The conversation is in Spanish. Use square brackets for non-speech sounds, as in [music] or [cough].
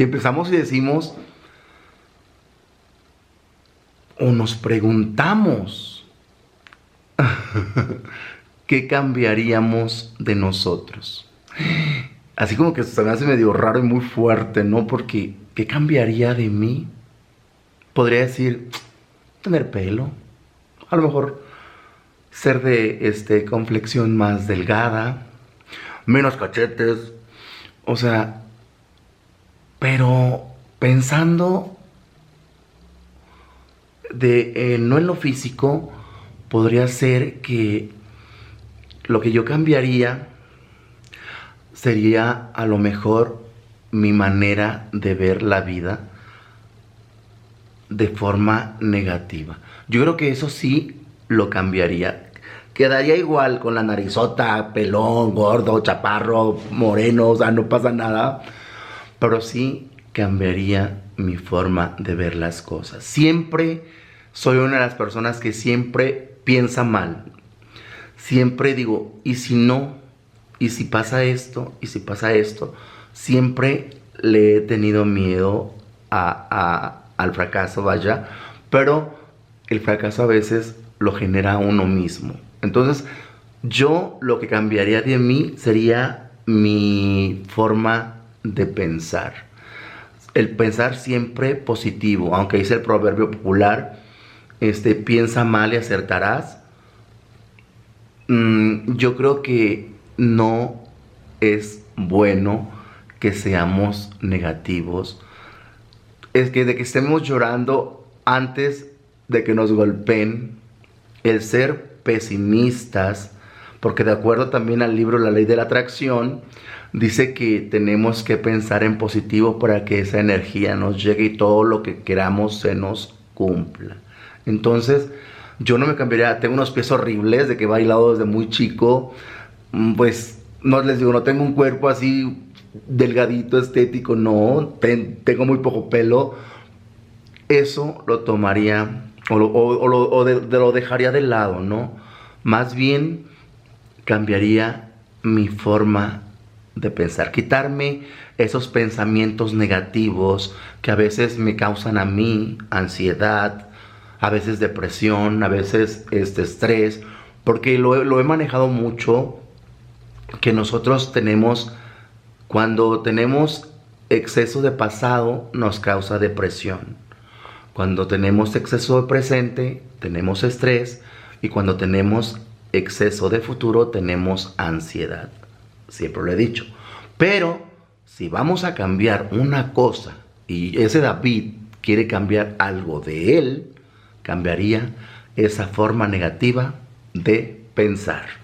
Si empezamos y decimos, o nos preguntamos, [laughs] ¿qué cambiaríamos de nosotros? Así como que se me hace medio raro y muy fuerte, ¿no? Porque, ¿qué cambiaría de mí? Podría decir, tener pelo, a lo mejor ser de este, complexión más delgada, menos cachetes, o sea, pero pensando de, eh, no en lo físico, podría ser que lo que yo cambiaría sería a lo mejor mi manera de ver la vida de forma negativa. Yo creo que eso sí lo cambiaría. Quedaría igual con la narizota, pelón, gordo, chaparro, moreno, o sea, no pasa nada. Pero sí cambiaría mi forma de ver las cosas. Siempre soy una de las personas que siempre piensa mal. Siempre digo, ¿y si no? ¿Y si pasa esto? ¿Y si pasa esto? Siempre le he tenido miedo a, al fracaso, vaya. Pero el fracaso a veces lo genera uno mismo. Entonces, yo lo que cambiaría de mí sería mi forma de pensar. El pensar siempre positivo, aunque dice el proverbio popular, este, piensa mal y acertarás. Mm, yo creo que no es bueno que seamos negativos. Es que de que estemos llorando antes de que nos golpeen, el ser pesimistas, porque de acuerdo también al libro La ley de la atracción, dice que tenemos que pensar en positivo para que esa energía nos llegue y todo lo que queramos se nos cumpla. Entonces, yo no me cambiaría, tengo unos pies horribles de que he bailado desde muy chico, mm, pues no les digo, no tengo un cuerpo así delgadito, estético, no, tengo muy poco pelo. Eso lo tomaría o, lo, lo dejaría de lado, ¿no? Más bien cambiaría mi forma de pensar, quitarme esos pensamientos negativos que a veces me causan a mí ansiedad, a veces depresión, a veces este estrés, porque lo, lo he manejado mucho, que nosotros tenemos, cuando tenemos exceso de pasado, nos causa depresión. Cuando tenemos exceso de presente, tenemos estrés y cuando tenemos exceso de futuro, tenemos ansiedad. Siempre lo he dicho. Pero si vamos a cambiar una cosa y ese David quiere cambiar algo de él, cambiaría esa forma negativa de pensar.